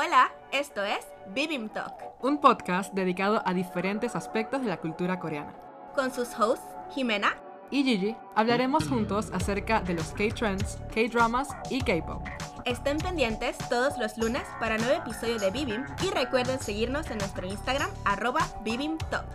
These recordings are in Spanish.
Hola, esto es Bibim Talk, un podcast dedicado a diferentes aspectos de la cultura coreana. con sus hosts Jimena. Y Gigi, hablaremos juntos acerca de los K-trends, K-dramas y K-pop. Estén pendientes todos los lunes para nuevo episodio de Bibim y recuerden seguirnos en nuestro Instagram arroba Bibim Talk.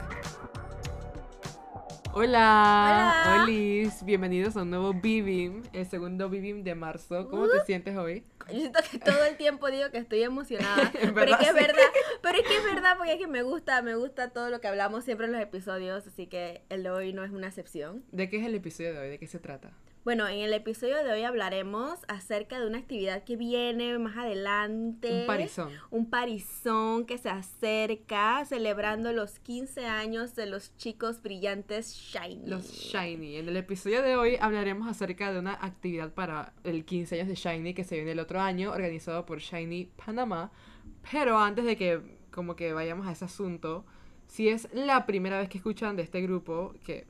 Hola, Hola. Olis, bienvenidos a un nuevo Bibim, el segundo Bibim de marzo. ¿Cómo te sientes hoy? Yo siento que todo el tiempo digo que estoy emocionada, pero es que es verdad, pero es que es verdad porque es que me gusta, me gusta todo lo que hablamos siempre en los episodios, así que el de hoy no es una excepción. ¿De qué es el episodio de hoy? ¿De qué se trata? Bueno, en el episodio de hoy hablaremos acerca de una actividad que viene más adelante. Un parizón. Un parizón que se acerca celebrando los 15 años de los chicos brillantes Shiny. Los Shiny. En el episodio de hoy hablaremos acerca de una actividad para el 15 años de Shiny que se viene el otro año, organizado por Shiny Panamá. Pero antes de que como que vayamos a ese asunto, si es la primera vez que escuchan de este grupo, que...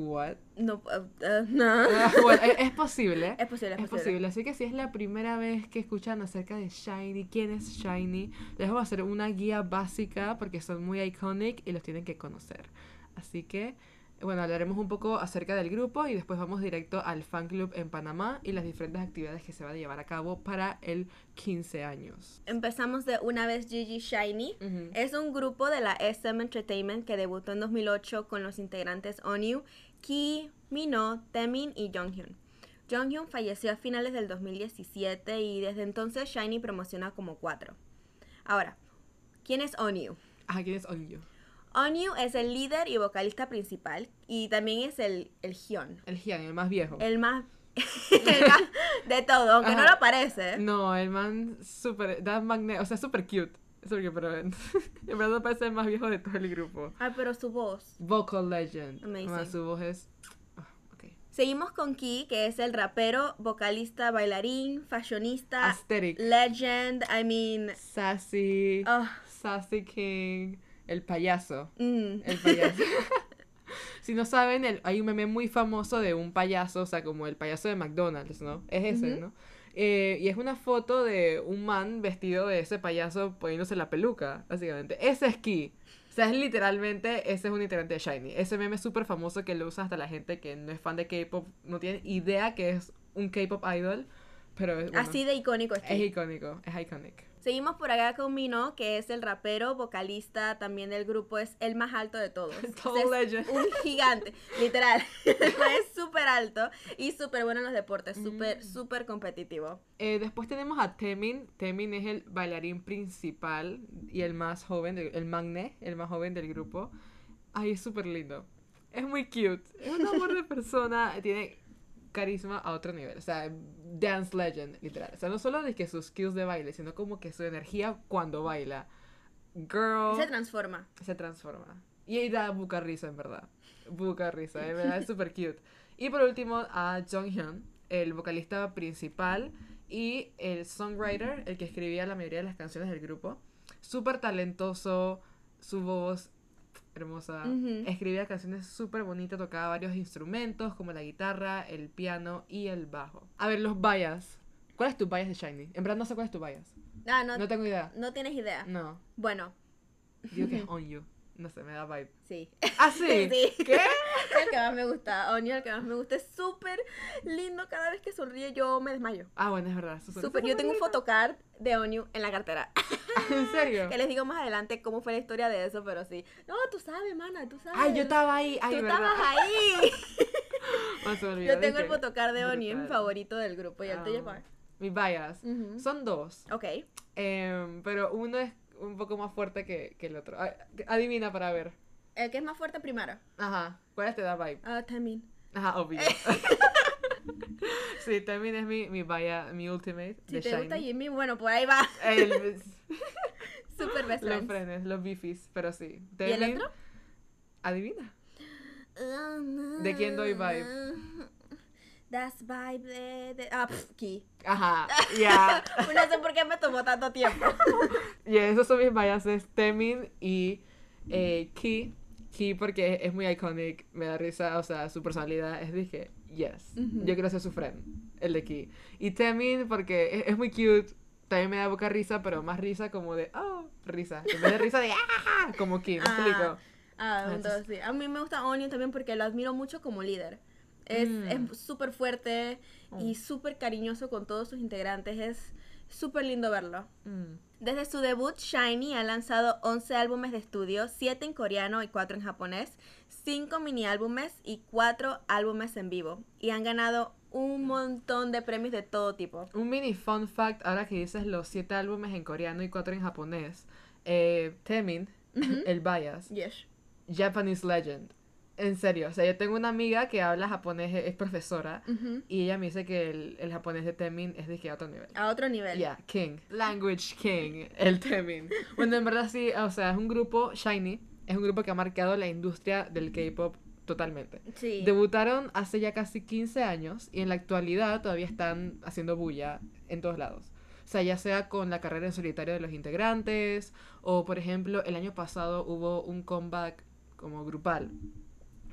What? No, uh, uh, no. Bueno, es, es posible. Es posible, es posible. así que si es la primera vez que escuchan acerca de Shiny, quién es Shiny, les voy a hacer una guía básica porque son muy iconic y los tienen que conocer. Así que, bueno, hablaremos un poco acerca del grupo y después vamos directo al fan club en Panamá y las diferentes actividades que se van a llevar a cabo para el 15 años. Empezamos de una vez Gigi Shiny. Ujú. Es un grupo de la SM Entertainment que debutó en 2008 con los integrantes Onyu, Ki, Mino, Temin y Jonghyun. Jonghyun falleció a finales del 2017 y desde entonces Shiny promociona como cuatro. Ahora, ¿quién es Onyu? Ajá, ¿quién es Onyu? Onyu es el líder y vocalista principal y también es el, el Hyun, El Hyun, el más viejo. el más, el más de todo, aunque no lo parece. No, el man súper, da magne, o sea, súper cute. Súper cute, pero en verdad parece el más viejo de todo el grupo. Ah, pero su voz. Vocal legend. Amazing. Su voz es. ah. Seguimos con Ki, que es el rapero, vocalista, bailarín, fashionista, Aesthetic. legend, I mean, Sassy. ah, Sassy King. El payaso. mm. El payaso. si no saben, el- hay un meme muy famoso de un payaso, o sea, como el payaso de McDonald's, ¿no? Es ese. ¿no? Eh, y es una foto de un man vestido de ese payaso poniéndose la peluca, básicamente. Ese es Ki. O sea, es literalmente, ese es un integrante de Shiny. Ese meme es súper famoso que lo usa hasta la gente que no es fan de K-pop, no tiene idea que es un K-pop idol, pero es, bueno, Así de icónico es es icónico, es iconic. Seguimos por acá con Mino, que es el rapero, vocalista también del grupo, es el más alto de todos. Tall Es legend. un gigante, literal. es súper alto y súper bueno en los deportes, súper, Mm. súper competitivo. Eh, después tenemos a Temin. Temin es el bailarín principal y el más joven, del- el magné, el más joven del grupo. Ay, es súper lindo. Es muy cute. Es un amor de persona. Tiene carisma a otro nivel. O sea, dance legend, literal. O sea, no solo de que sus skills de baile, sino como que su energía cuando baila. Girl Se transforma. se transforma. Y ahí da buca risa, en verdad. Buca risa, en verdad es súper cute. Y por último, a Jonghyun, el vocalista principal y el songwriter, el que escribía la mayoría de las canciones del grupo. Súper talentoso, su voz hermosa. Escribía canciones súper bonitas, tocaba varios instrumentos como la guitarra, el piano y el bajo. A ver, los bias. ¿Cuál es tu bias de Shiny? En verdad no sé cuál es tu bias. Ah, no, No tengo idea. no tienes idea. No. Bueno, Digo que es on you. No sé, me da vibe. sí. ¿Ah, sí? Sí. ¿Qué? El que más me gusta. Onio, el que más me gusta. Es súper lindo. Cada vez que sonríe yo me desmayo. Ah, bueno, es verdad. Súper. Yo tengo un photocard de Onyu en la cartera. ¿En serio? que les digo más adelante cómo fue la historia de eso, pero sí. No, tú sabes, mana, tú sabes. Ay, yo estaba ahí. Ay, Tú ¿verdad? estabas ahí. Ah, olvidó, yo tengo el photocard de Onyu, es mi favorito del grupo. Y el tuyo? Mi bias. Ujú. Son dos. Ok. Em, pero uno es un poco más fuerte que, que el otro. Adivina para ver. El que es más fuerte primero. Ajá. ¿Cuál te da vibe? Ah, Tamin. Ajá, obvio. sí, también es mi, mi bias, mi ultimate. Si te gusta Shiny. Jimmy, bueno, por ahí va. El- Super best los frenes, los bifis, pero sí. ¿Y el otro? Adivina. ¿De quién doy vibe? Das vibe de... de- ah, pff, Ki. Ajá, ya. no sé por qué me tomó tanto tiempo. Y esos son mis biases, Temin y eh, Ki. Ki porque es, es muy iconic, me da risa, o sea, su personalidad es dije, yes, yo quiero ser su friend, el de Ki. Y Temin porque es, es muy cute, también me da poca risa, pero más risa como de, oh, risa. En vez de risa de, ah, como Kim, ¿me Ah, explico? Ah, Ah, entonces sí. A mí me gusta Onion también porque lo admiro mucho como líder. Es Mm. es súper fuerte y súper cariñoso con todos sus integrantes. Es súper lindo verlo. Mm. Desde su debut, Shiny ha lanzado 11 álbumes de estudio, 7 en coreano y 4 en japonés, 5 mini álbumes y 4 álbumes en vivo. Y han ganado un montón de premios de todo tipo. Un mini fun fact, ahora que dices los siete álbumes en coreano y cuatro en japonés. Eh, Temin, el bias, Yes. Japanese legend. En serio, o sea, yo tengo una amiga que habla japonés, es profesora, y ella me dice que el, el japonés de Temin es de que a otro nivel. A otro nivel. Yeah, King. Language King, el Temin. Bueno, en verdad sí, o sea, es un grupo, Shiny, es un grupo que ha marcado la industria del K-pop totalmente. Sí. Debutaron hace ya casi 15 años y en la actualidad todavía están haciendo bulla en todos lados. O sea, ya sea con la carrera en solitario de los integrantes o, por ejemplo, el año pasado hubo un comeback como grupal.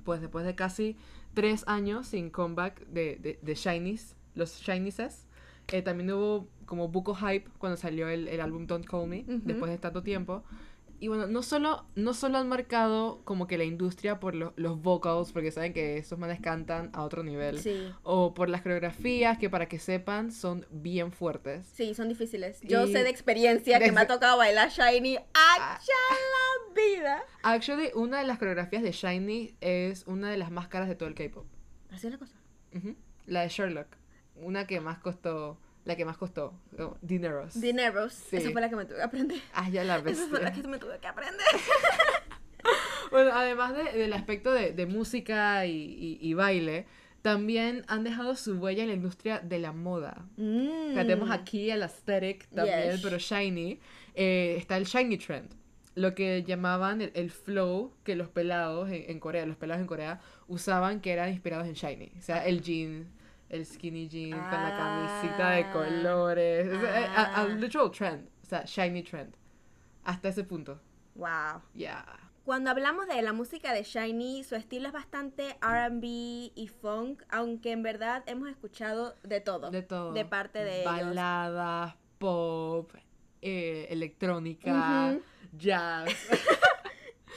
Pues después de casi tres años sin comeback de, de, de Shinies, los Shinieses, eh, también hubo como buco hype cuando salió el, el álbum Don't Call Me, después de tanto tiempo. Y bueno, no solo, no solo han marcado como que la industria por lo- los vocals, porque saben que esos manes cantan a otro nivel, Sí. o por las coreografías, que para que sepan son bien fuertes. Sí, son difíciles. Yo sé de experiencia que me ha tocado bailar Shiny. ¡Hacha la vida! Actually, una de las coreografías de Shiny es una de las más caras de todo el K-pop. Así es la cosa. Ujú. La de Sherlock. Una que más costó, la que más costó, oh, dineros. Dineros. Sí. Esa fue la que me tuve que aprender. ah, ya la ves. Esa fue la que me tuve que aprender. Bueno, además de- del aspecto de, de música y, y- y baile, también han dejado su huella en la industria de la moda. Mm. Que tenemos aquí el aesthetic también, Yes. pero shiny. Eh, está el shiny trend. Lo que llamaban el, el flow que los pelados en, en Corea, los pelados en Corea usaban que eran inspirados en shiny. O sea, el jean, el skinny jean con la camisita de Ah. colores. Sea, a, a Ah. literal trend. O sea, shiny trend. Hasta ese punto. Wow. Yeah. Cuando hablamos de la música de Shiny, su estilo es bastante RB y funk, aunque en verdad hemos escuchado de todo. De todo. De parte de ellos. Baladas, pop, eh, electrónica, jazz.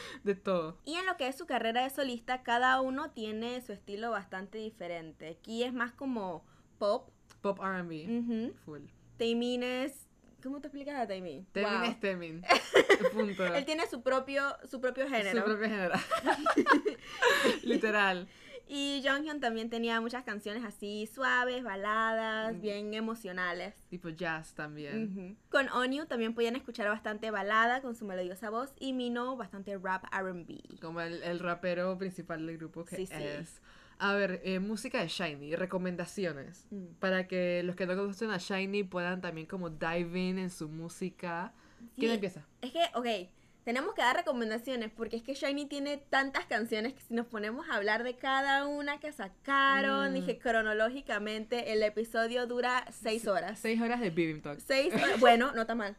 de todo. Y en lo que es su carrera de solista, cada uno tiene su estilo bastante diferente. Aquí es más como pop. Pop RB. Ujú. Full. Taemin es... ¿Cómo te explicas a Taemin? Temin Wow. es. Punto. Él tiene su propio, su propio género. Su propio género. Literal. Y Jonghyun también tenía muchas canciones así suaves, baladas, bien emocionales. Tipo jazz también. Con Onyu también podían escuchar bastante balada con su melodiosa voz y Mino bastante rap R&B. Como el, el rapero principal del grupo que Sí, sí. es. A ver, eh, música de Shiny, recomendaciones. Mm. Para que los que no conocen a Shiny puedan también como dive in en su música. ¿Quién empieza? Es que, ok, tenemos que dar recomendaciones porque es que Shiny tiene tantas canciones que si nos ponemos a hablar de cada una que sacaron, Mm. dije cronológicamente, el episodio dura seis horas. Seis horas de Bibim Talk. Seis horas. Bueno, no está mal.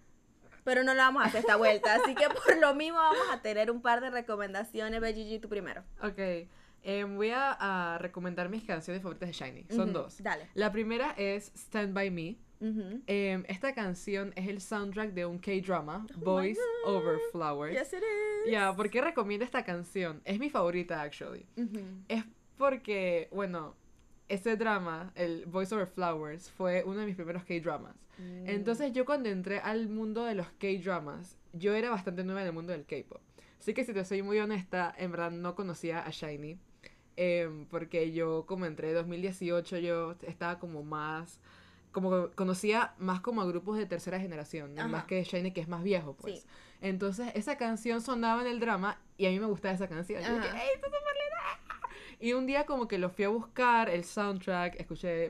Pero no lo vamos a hacer esta vuelta. Así que por lo mismo vamos a tener un par de recomendaciones. BGG, tú primero. Ok. eh, voy a, a recomendar mis canciones favoritas de Shiny. Son Ujú, dos. Dale. La primera es Stand By Me. Em, esta canción es el soundtrack de un K-drama, Oh Boys. Over Flowers. Yes, it is. Ya, ¿por qué recomiendo esta canción? Es mi favorita, actually. Es porque, bueno, ese drama, el Boys Over Flowers, fue uno de mis primeros K-dramas. Mm. Entonces yo cuando entré al mundo de los K-dramas, yo era bastante nueva en el mundo del K-pop. Así que si te soy muy honesta, en verdad no conocía a Shiny. em, porque yo como entré en 2018, yo estaba como más... Como conocía más como a grupos de tercera generación, más que Shiny que es más viejo, pues. Sí. Entonces esa canción sonaba en el drama y a mí me gustaba esa canción. Y un día como que lo fui a buscar, el soundtrack, escuché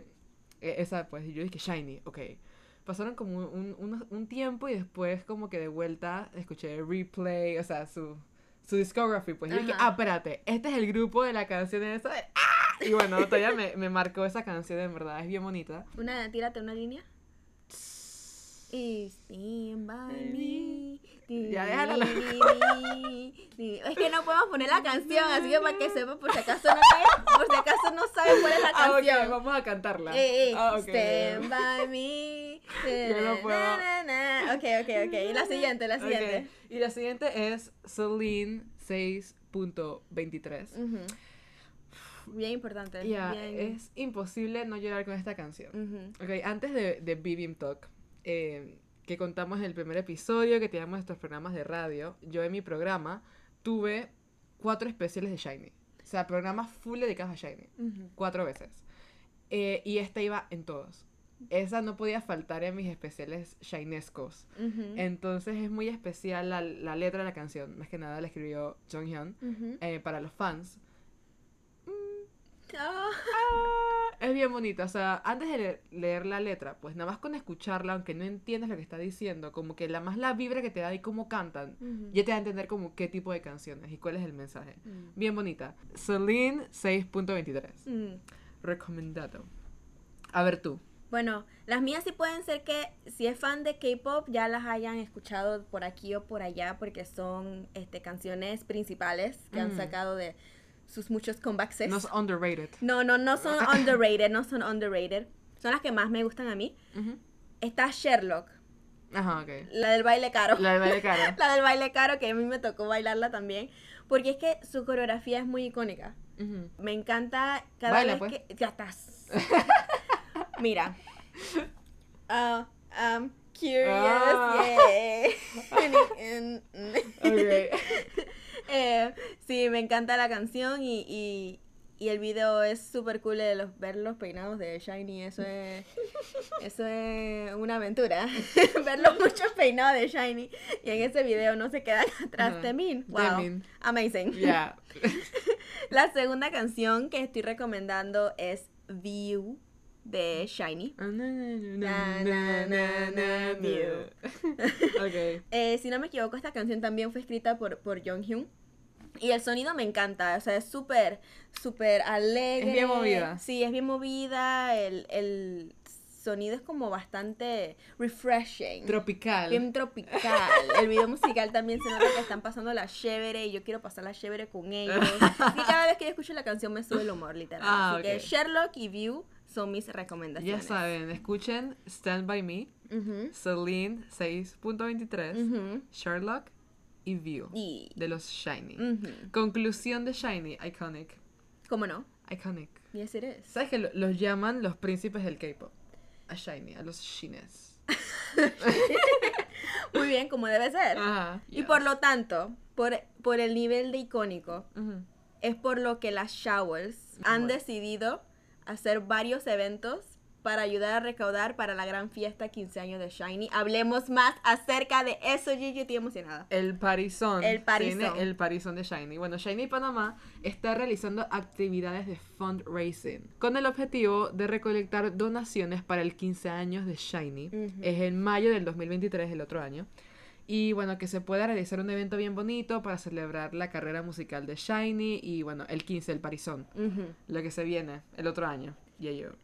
eh, esa, pues, y yo dije, Shiny, ok. Pasaron como un, un- un tiempo y después como que de vuelta escuché replay, o sea, su, su discography, pues. Y yo dije, ah, espérate, este es el grupo de la canción esa de... ¡Ah! Y bueno, todavía me, me marcó esa canción, en verdad, es bien bonita. Una, tírate una línea. Y stand by me. Ya, déjala. Es que no podemos poner la canción, así que para que sepa, por si acaso no, por si acaso no saben cuál es la Ah, ok, canción. vamos a cantarla. Eh, eh, Ah, ok, Stand by me. Yo no puedo. Ok, ok, ok. Y la siguiente, la siguiente. Y la siguiente es Celine 6.23. Ujú. Bien importante. Ya, bien. es imposible no llorar con esta canción. Ujú. Ok, antes de, de BBM Talk, eh, que contamos en el primer episodio, que teníamos estos programas de radio, yo en mi programa tuve cuatro especiales de Shiny. O sea, programas full dedicados a Shiny. Ujú. Cuatro veces. Eh, y esta iba en todos. Esa no podía faltar en mis especiales shinescos. Ujú. Entonces es muy especial la, la letra de la canción. Más que nada la escribió Jonghyun Ujú. eh, para los fans. Ah. Es bien bonita. O sea, antes de leer, leer la letra, pues nada más con escucharla, aunque no entiendas lo que está diciendo, como que la más la vibra que te da y cómo cantan, Ujú. ya te da a entender como qué tipo de canciones y cuál es el mensaje. Mm. Bien bonita. Celine 6.23. Mm. Recomendado. A ver tú. Bueno, las mías sí pueden ser que si es fan de K-pop ya las hayan escuchado por aquí o por allá porque son este canciones principales que han Mm. sacado de sus muchos comebacks. No es underrated. No, no, no son underrated, no son underrated. Son las que más me gustan a mí. Ujú. Está Sherlock, Ajá, ok. la del baile caro. La de baile cara. La del baile caro que a mí me tocó bailarla también. Porque es que su coreografía es muy icónica. Me encanta cada Baila, vez pues. que. Ya estás. Mira. Ah, I'm curious. Ah. yeah. Ok. Eh, sí, me encanta la canción y, y, y el video es súper cool de los, ver los peinados de Shiny. Eso es, eso es una aventura. ver los muchos peinados de Shiny. Y en ese video no se quedan atrás Ajá. de mí. Wow. Amazing. La segunda canción que estoy recomendando es View de Shiny. Eh, si no me equivoco, esta canción también fue escrita por, por Jonghyun. Y el sonido me encanta, o sea, es súper, súper alegre. Es bien movida. Sí, es bien movida. El, el sonido es como bastante refreshing. Tropical. Bien tropical. El video musical también se nota que están pasando la chévere y yo quiero pasar la chévere con ellos. Y cada vez que yo escucho la canción me sube el humor, literal. Ah, Así que ok. Sherlock y View son mis Ya recomendaciones. saben, escuchen Stand By Me, Celine 6.23, ujú. Sherlock y View Y. de los Shiny. Conclusión de Shiny, iconic. ¿Cómo no? Iconic. Yes, it is. ¿Sabes que lo- los llaman los príncipes del K-pop? A Shiny, a los Shines. Muy bien, como debe ser. Ajá. Y por lo tanto, por, por el nivel de icónico, es por lo que las Showers han Bueno. decidido hacer varios eventos para ayudar a recaudar para la gran fiesta 15 años de Shiny. Hablemos más acerca de eso, Gigi, estoy emocionada. El Parizón. El Parizón. El Parizón de Shiny. Bueno, Shiny Panamá está realizando actividades de fundraising con el objetivo de recolectar donaciones para el 15 años de Shiny. Es en mayo del 2023, el otro año. Y bueno, que se pueda realizar un evento bien bonito para celebrar la carrera musical de Shiny y bueno, el 15, el Parizón. Lo que se viene el otro año. Y yo.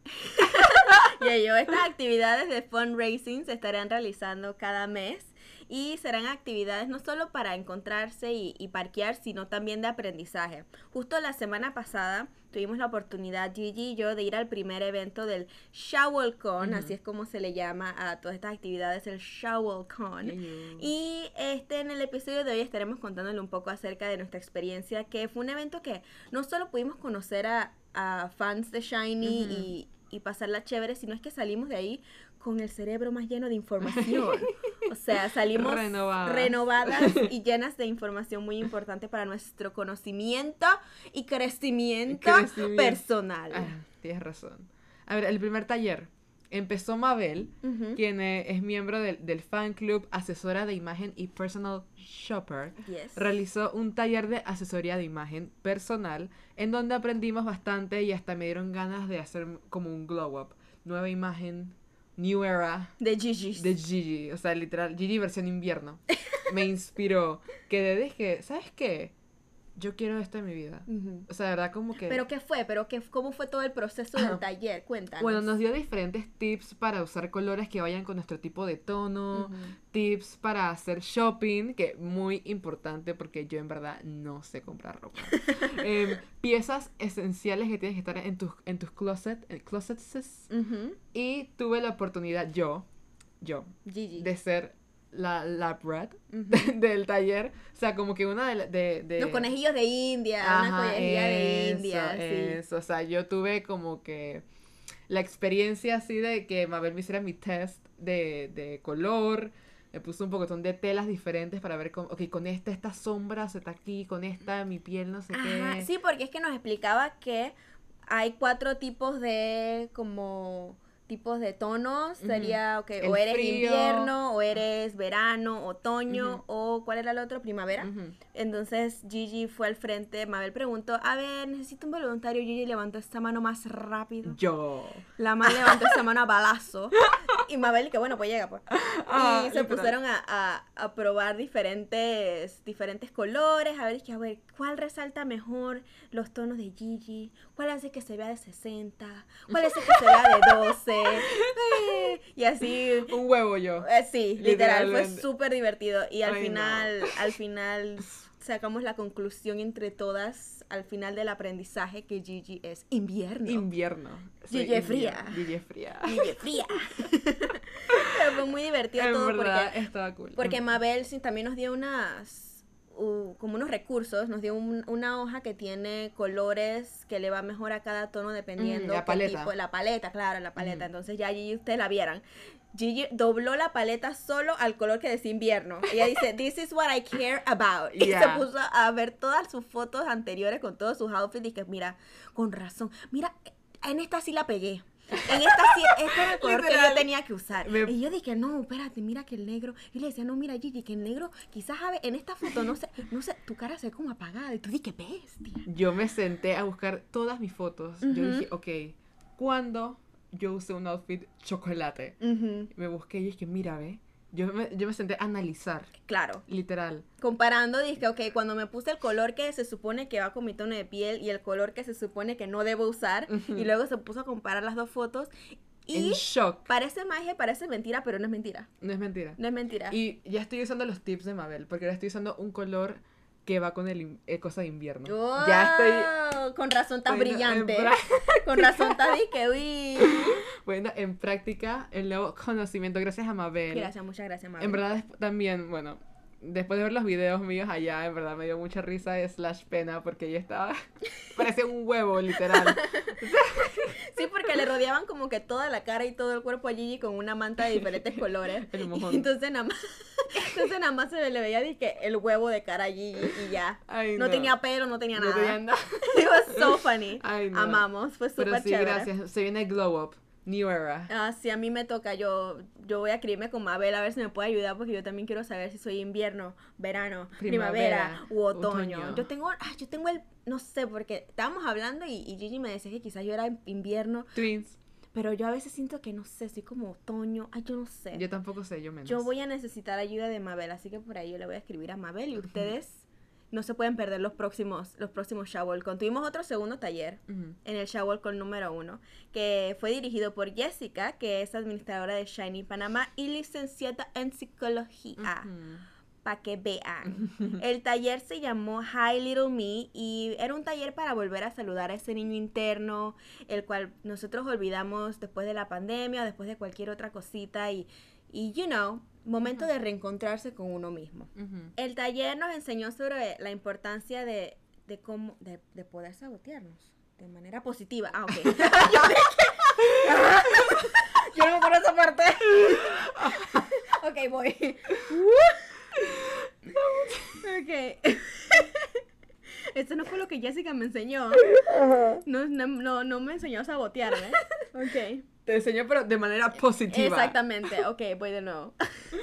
Y yo, estas actividades de fundraising se estarán realizando cada mes y serán actividades no solo para encontrarse y, y parquear, sino también de aprendizaje. Justo la semana pasada tuvimos la oportunidad, Gigi y yo, de ir al primer evento del ShowelCon, Ujú. así es como se le llama a todas estas actividades, el ShowelCon. Y Y este en el episodio de hoy estaremos contándole un poco acerca de nuestra experiencia, que fue un evento que no solo pudimos conocer a, a fans de Shiny y, y pasarla chévere, sino es que salimos de ahí con el cerebro más lleno de información. o sea, salimos Renovadas. renovadas y llenas de información muy importante para nuestro conocimiento y crecimiento, Crecimiento. personal. Ah, tienes razón. A ver, el primer taller empezó Mabel, quien eh, es miembro del, del fan club, asesora de imagen y personal shopper. Yes. Realizó un taller de asesoría de imagen personal en donde aprendimos bastante y hasta me dieron ganas de hacer como un glow up. Nueva imagen, new era De Gigi. de Gigi. O sea, literal, Gigi versión invierno. Me inspiró. Que de dije, ¿sabes qué? Yo quiero esto en mi vida. O sea, de verdad como que... ¿Pero qué fue? ¿Pero qué, cómo fue todo el proceso del taller? Cuéntanos. Bueno, nos dio diferentes tips para usar colores que vayan con nuestro tipo de tono, tips para hacer shopping, que muy importante porque yo en verdad no sé comprar ropa. Em, piezas esenciales que tienes que estar en tus, en tus closet, en closets. Ujú. Y tuve la oportunidad yo, yo, Gigi. de ser la lab rat del taller. O sea, como que una de... la- de, de- Los conejillos de India, una Ajá, collería de eso, India, sí. O sea, yo tuve como que la experiencia así de que Mabel me hiciera mi test de, de color. Me puso un poquitón de telas diferentes para ver, cómo, ok, con esta, esta sombra se está aquí, con esta mi piel no sé Ajá, qué. sí, porque es que nos explicaba que hay cuatro tipos de como tipos de tonos. Sería, ok, El o eres frío. invierno, o eres verano, otoño, o ¿cuál era el otro? Primavera. Entonces Gigi fue al frente, Mabel preguntó, a ver, necesito un voluntario. Gigi levantó esta mano más rápido. Yo. La man levantó esa mano a balazo. Y Mabel, que bueno, pues llega, pues. Ah, y se literal. pusieron a, a- a probar diferentes, diferentes colores, a ver, que, a ver, ¿cuál resalta mejor los tonos de Gigi? ¿Cuál hace que se vea de 60? ¿Cuál hace que se vea de 12? Eh, y así, Un huevo yo. eh, sí, literal, fue súper divertido. Y al Ay, no. final, al final sacamos la conclusión entre todas, al final del aprendizaje, que Gigi es invierno. Invierno. Soy Gigi fría. Gigi fría. Gigi fría. Pero fue muy divertido En todo verdad, porque estaba cool. porque Mabel sí también nos dio unas, u- como unos recursos, nos dio un- una hoja que tiene colores que le va mejor a cada tono dependiendo Mm, la qué paleta. tipo- la paleta, claro, la paleta. Entonces ya allí ustedes la vieran. Gigi dobló la paleta solo al color que decía invierno. Ella dice, this is what I care about. Y Yeah. se puso a ver todas sus fotos anteriores con todos sus outfits y que, mira, con razón, mira, en esta sí la pegué. En esta sí, este era el color que yo Literal. tenía que usar. Me- Y yo dije, no, espérate, mira que el negro. Y le decía, no, mira, Gigi, que el negro, quizás a ver, en esta foto, no sé, no sé, tu cara se ve como apagada. Y tú dije, bestia. yo me senté a buscar todas mis fotos. Yo Ujú. dije, ok, ¿cuándo yo usé un outfit chocolate? Me busqué y dije, mira, ve. Yo me, yo me senté a analizar, Claro. literal. Comparando, dije, ok, cuando me puse el color que se supone que va con mi tono de piel y el color que se supone que no debo usar. Ujú. Y luego se puso a comparar las dos fotos. Y En shock. parece magia, parece mentira, pero no es mentira. No es mentira. No es mentira. Y ya estoy usando los tips de Mabel, porque ahora estoy usando un color que va con el in- eh, cosa de invierno. Ya estoy ¡Wow! Con razón estás brillante. Con razón de que, uy. poniendo en práctica el nuevo conocimiento gracias a Mabel. Gracias, muchas gracias, Mabel. En verdad también, bueno, después de ver los videos míos allá, en verdad me dio mucha risa slash pena porque ella estaba, parecía un huevo, literal. Sí, porque le rodeaban como que toda la cara y todo el cuerpo a Gigi con una manta de diferentes colores. El mojón. Y entonces nada más, entonces nada más se le veía dizque, el huevo de cara a Gigi y ya. Ay, no. no. tenía pelo, no tenía No nada. tenía nada. It was so funny. Ay, no. Amamos, fue súper Pero sí, chévere. gracias. Se viene Glow Up, New Era. Ah, sí, a mí me toca, yo, yo voy a escribirme con Mabel a ver si me puede ayudar porque yo también quiero saber si soy invierno, verano, primavera, Primavera, u otoño. otoño. Yo tengo, ah, yo tengo el, no sé, porque estábamos hablando y, y Gigi me decía que quizás yo era invierno, Twins. pero yo a veces siento que no sé, soy como otoño, ay, yo no sé. Yo tampoco sé, yo menos. Yo voy a necesitar ayuda de Mabel, así que por ahí yo le voy a escribir a Mabel y ustedes no se pueden perder los próximos, los próximos Shawol. Tuvimos otro segundo taller en el Shawol con número uno, que fue dirigido por Jessica, que es administradora de Shiny Panamá y licenciada en psicología, Ujú. para que vean. El taller se llamó Hi Little Me y era un taller para volver a saludar a ese niño interno, el cual nosotros olvidamos después de la pandemia, después de cualquier otra cosita y, y you know, momento de reencontrarse con uno mismo. El taller nos enseñó sobre la importancia de, de cómo, de, de poder sabotearnos de manera positiva. Ah, ok. Yo dije- Yo no me acuerdo esa parte. ok, voy. ok. Esto no fue lo que Jessica me enseñó. No, no, no, no me enseñó a sabotearme. Ok. Te enseñó, pero de manera positiva. Exactamente, ok, voy de nuevo.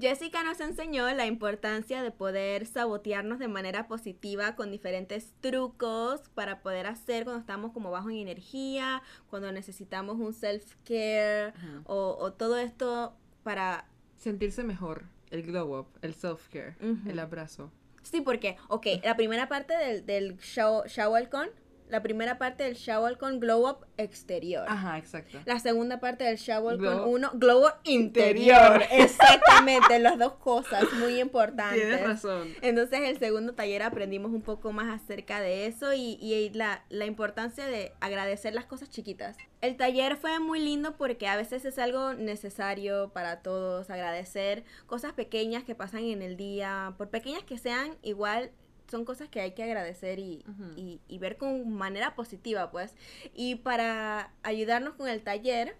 Jessica nos enseñó la importancia de poder sabotearnos de manera positiva con diferentes trucos para poder hacer cuando estamos como bajo en energía, cuando necesitamos un self-care o, o todo esto para... Sentirse mejor, el glow up, el self-care, el abrazo. Sí, porque, ok, la primera parte del, del show, Shawalcon, la primera parte del Shawalcon Glow Up exterior. Ajá, exacto. La segunda parte del Shawalcon Glow- 1, Glow Up interior. Interior. Exactamente, las dos cosas muy importantes. Tienes razón. Entonces, el segundo taller aprendimos un poco más acerca de eso y, y la, la importancia de agradecer las cosas chiquitas. El taller fue muy lindo porque a veces es algo necesario para todos, agradecer cosas pequeñas que pasan en el día, por pequeñas que sean, igual son cosas que hay que agradecer y, y, y ver con manera positiva, pues. Y para ayudarnos con el taller,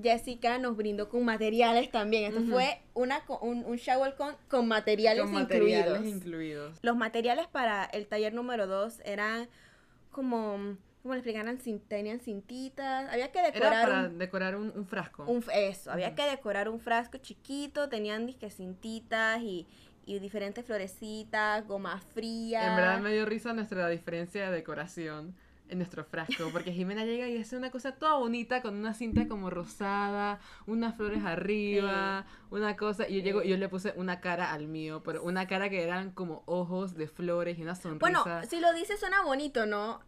Jessica nos brindó con materiales también. Esto fue una, un, un shower con, con materiales Con materiales incluidos. Los materiales para el taller número 2 eran como, ¿cómo le explicaran? Tenían cintitas, había que Era decorar para un, decorar un, un frasco. un- eso, había que decorar un frasco chiquito, tenían disque cintitas y, y diferentes florecitas, goma fría. En verdad me dio risa nuestra diferencia de decoración en nuestro frasco, porque Jimena llega y hace una cosa toda bonita con una cinta como rosada, unas flores arriba, una cosa, y yo llego y yo le puse una cara al mío, pero una cara que eran como ojos de flores y una sonrisa. Bueno, si lo dices suena bonito, ¿no?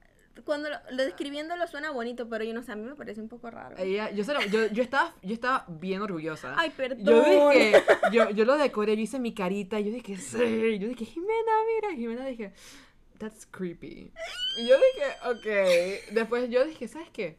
Cuando lo, lo describiéndolo suena bonito, pero yo no sé, a mí me parece un poco raro. Ella, yo, lo- yo, yo estaba, yo estaba bien orgullosa. Ay, perdón. Yo dije, yo, yo lo decoré, yo hice mi carita, yo dije, sí, yo dije, Jimena, mira, Jimena dije, that's creepy. Y yo dije, ok. Después yo dije, ¿sabes qué?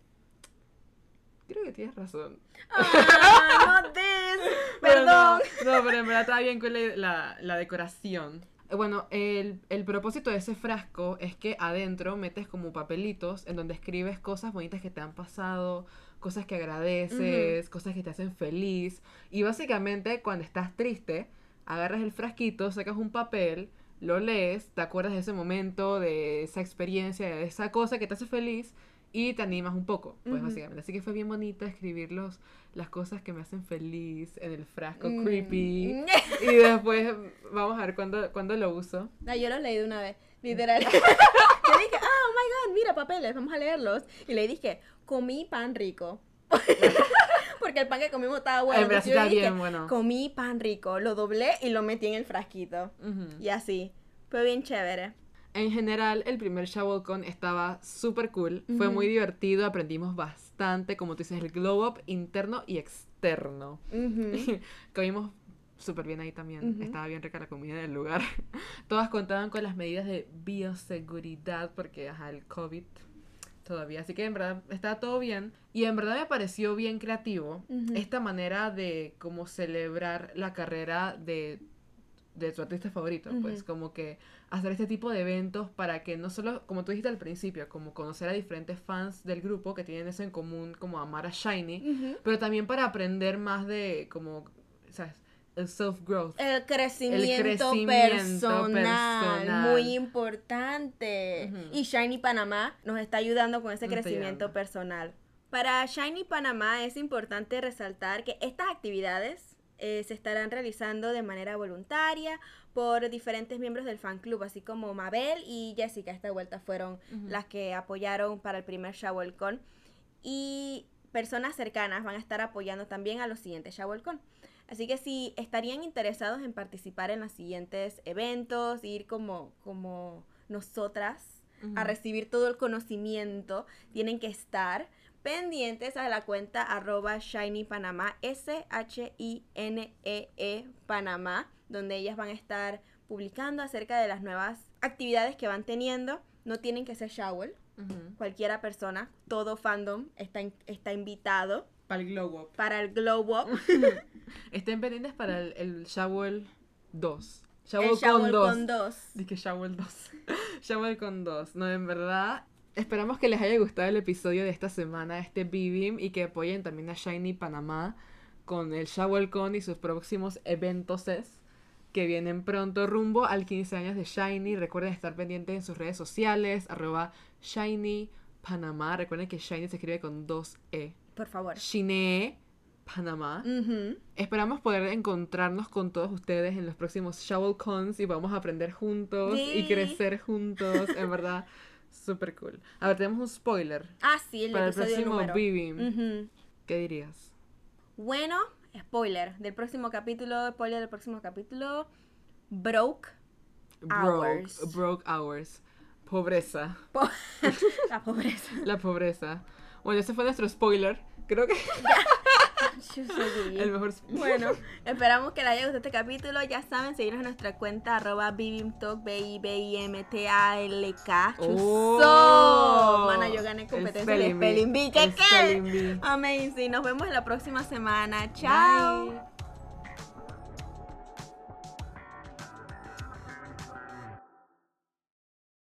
Creo que tienes razón. Ah, no this. Perdón. No, no, pero en verdad estaba bien con la, la, la decoración. Eh, Bueno, el, el propósito de ese frasco es que adentro metes como papelitos en donde escribes cosas bonitas que te han pasado, cosas que agradeces, cosas que te hacen feliz. Y básicamente cuando estás triste, agarras el frasquito, sacas un papel, lo lees, te acuerdas de ese momento, de esa experiencia, de esa cosa que te hace feliz y te animas un poco, pues Ujú. básicamente. Así que fue bien bonito escribir los, las cosas que me hacen feliz en el frasco Mm. creepy. Y después vamos a ver cuándo, cuándo lo uso. No, yo los leí de una vez, literal. yo dije, oh my god, mira papeles, vamos a leerlos. Y le dije, comí pan rico. Porque el pan que comimos estaba bueno. Entonces yo está dije, bien bueno. Comí pan rico, lo doblé y lo metí en el frasquito. Ujú. Y así. Fue bien chévere. En general, el primer ShovelCon estaba súper cool. Fue Ujú. muy divertido, aprendimos bastante, como tú dices, el glow up interno y externo. Ujú. Comimos súper bien ahí también. Ujú. Estaba bien rica la comida del lugar. Todas contaban con las medidas de bioseguridad porque, ajá, el COVID todavía. Así que en verdad estaba todo bien. Y en verdad me pareció bien creativo esta manera de como celebrar la carrera de, de tu artista favorito. Pues como que hacer este tipo de eventos para que no solo, como tú dijiste al principio, como conocer a diferentes fans del grupo que tienen eso en común, como amar a Shiny pero también para aprender más de como, ¿sabes? El self-growth. El crecimiento, crecimiento personal, personal. muy importante. Y Shiny Panamá nos está ayudando con ese crecimiento personal. Para Shiny Panamá es importante resaltar que estas actividades eh, se estarán realizando de manera voluntaria por diferentes miembros del fan club, así como Mabel y Jessica. Esta vuelta fueron Ujú. las que apoyaron para el primer ShovelCon. Y personas cercanas van a estar apoyando también a los siguientes ShovelCon. Así que si estarían interesados en participar en los siguientes eventos, ir como, como nosotras a recibir todo el conocimiento, tienen que estar pendientes a la cuenta arroba Shiny Panamá, S-H-I-N-E-E E Panamá, donde ellas van a estar publicando acerca de las nuevas actividades que van teniendo. No tienen que ser shower, cualquiera persona, todo fandom está, in- está invitado Para el glow up. para el Glow Up. Estén pendientes para el, el Shovel 2. el Shovel con shower 2. con dos. Dije Shovel 2. Shovel con 2. No, en verdad. Esperamos que les haya gustado el episodio de esta semana, este B-Beam, y que apoyen también a Shiny Panamá con el ShovelCon y sus próximos eventos que vienen pronto rumbo al 15 años de Shiny. Recuerden estar pendientes en sus redes sociales, arroba Shiny Panamá. Recuerden que Shiny se escribe con dos E. Por favor. Shine Panamá. Esperamos poder encontrarnos con todos ustedes en los próximos ShovelCons y vamos a aprender juntos y crecer juntos. En verdad, súper cool. A ver, tenemos un spoiler Ah, sí, el para el próximo. Ujú. ¿Qué dirías? Bueno, spoiler del próximo capítulo, spoiler del próximo capítulo. Broke Broke, Hours. broke hours. Pobreza. Po- la pobreza. La pobreza. Bueno, ese fue nuestro spoiler. Creo que Yo soy Gigi. el mejor Bueno, esperamos que les haya gustado este capítulo. Ya saben, seguirnos en nuestra cuenta arroba bibimtalk, b i b i m t a l k Oh. Mana, yo gané competencia de spelling bee. ¿Qué qué? Amazing. Nos vemos la próxima semana. Chao. Bye.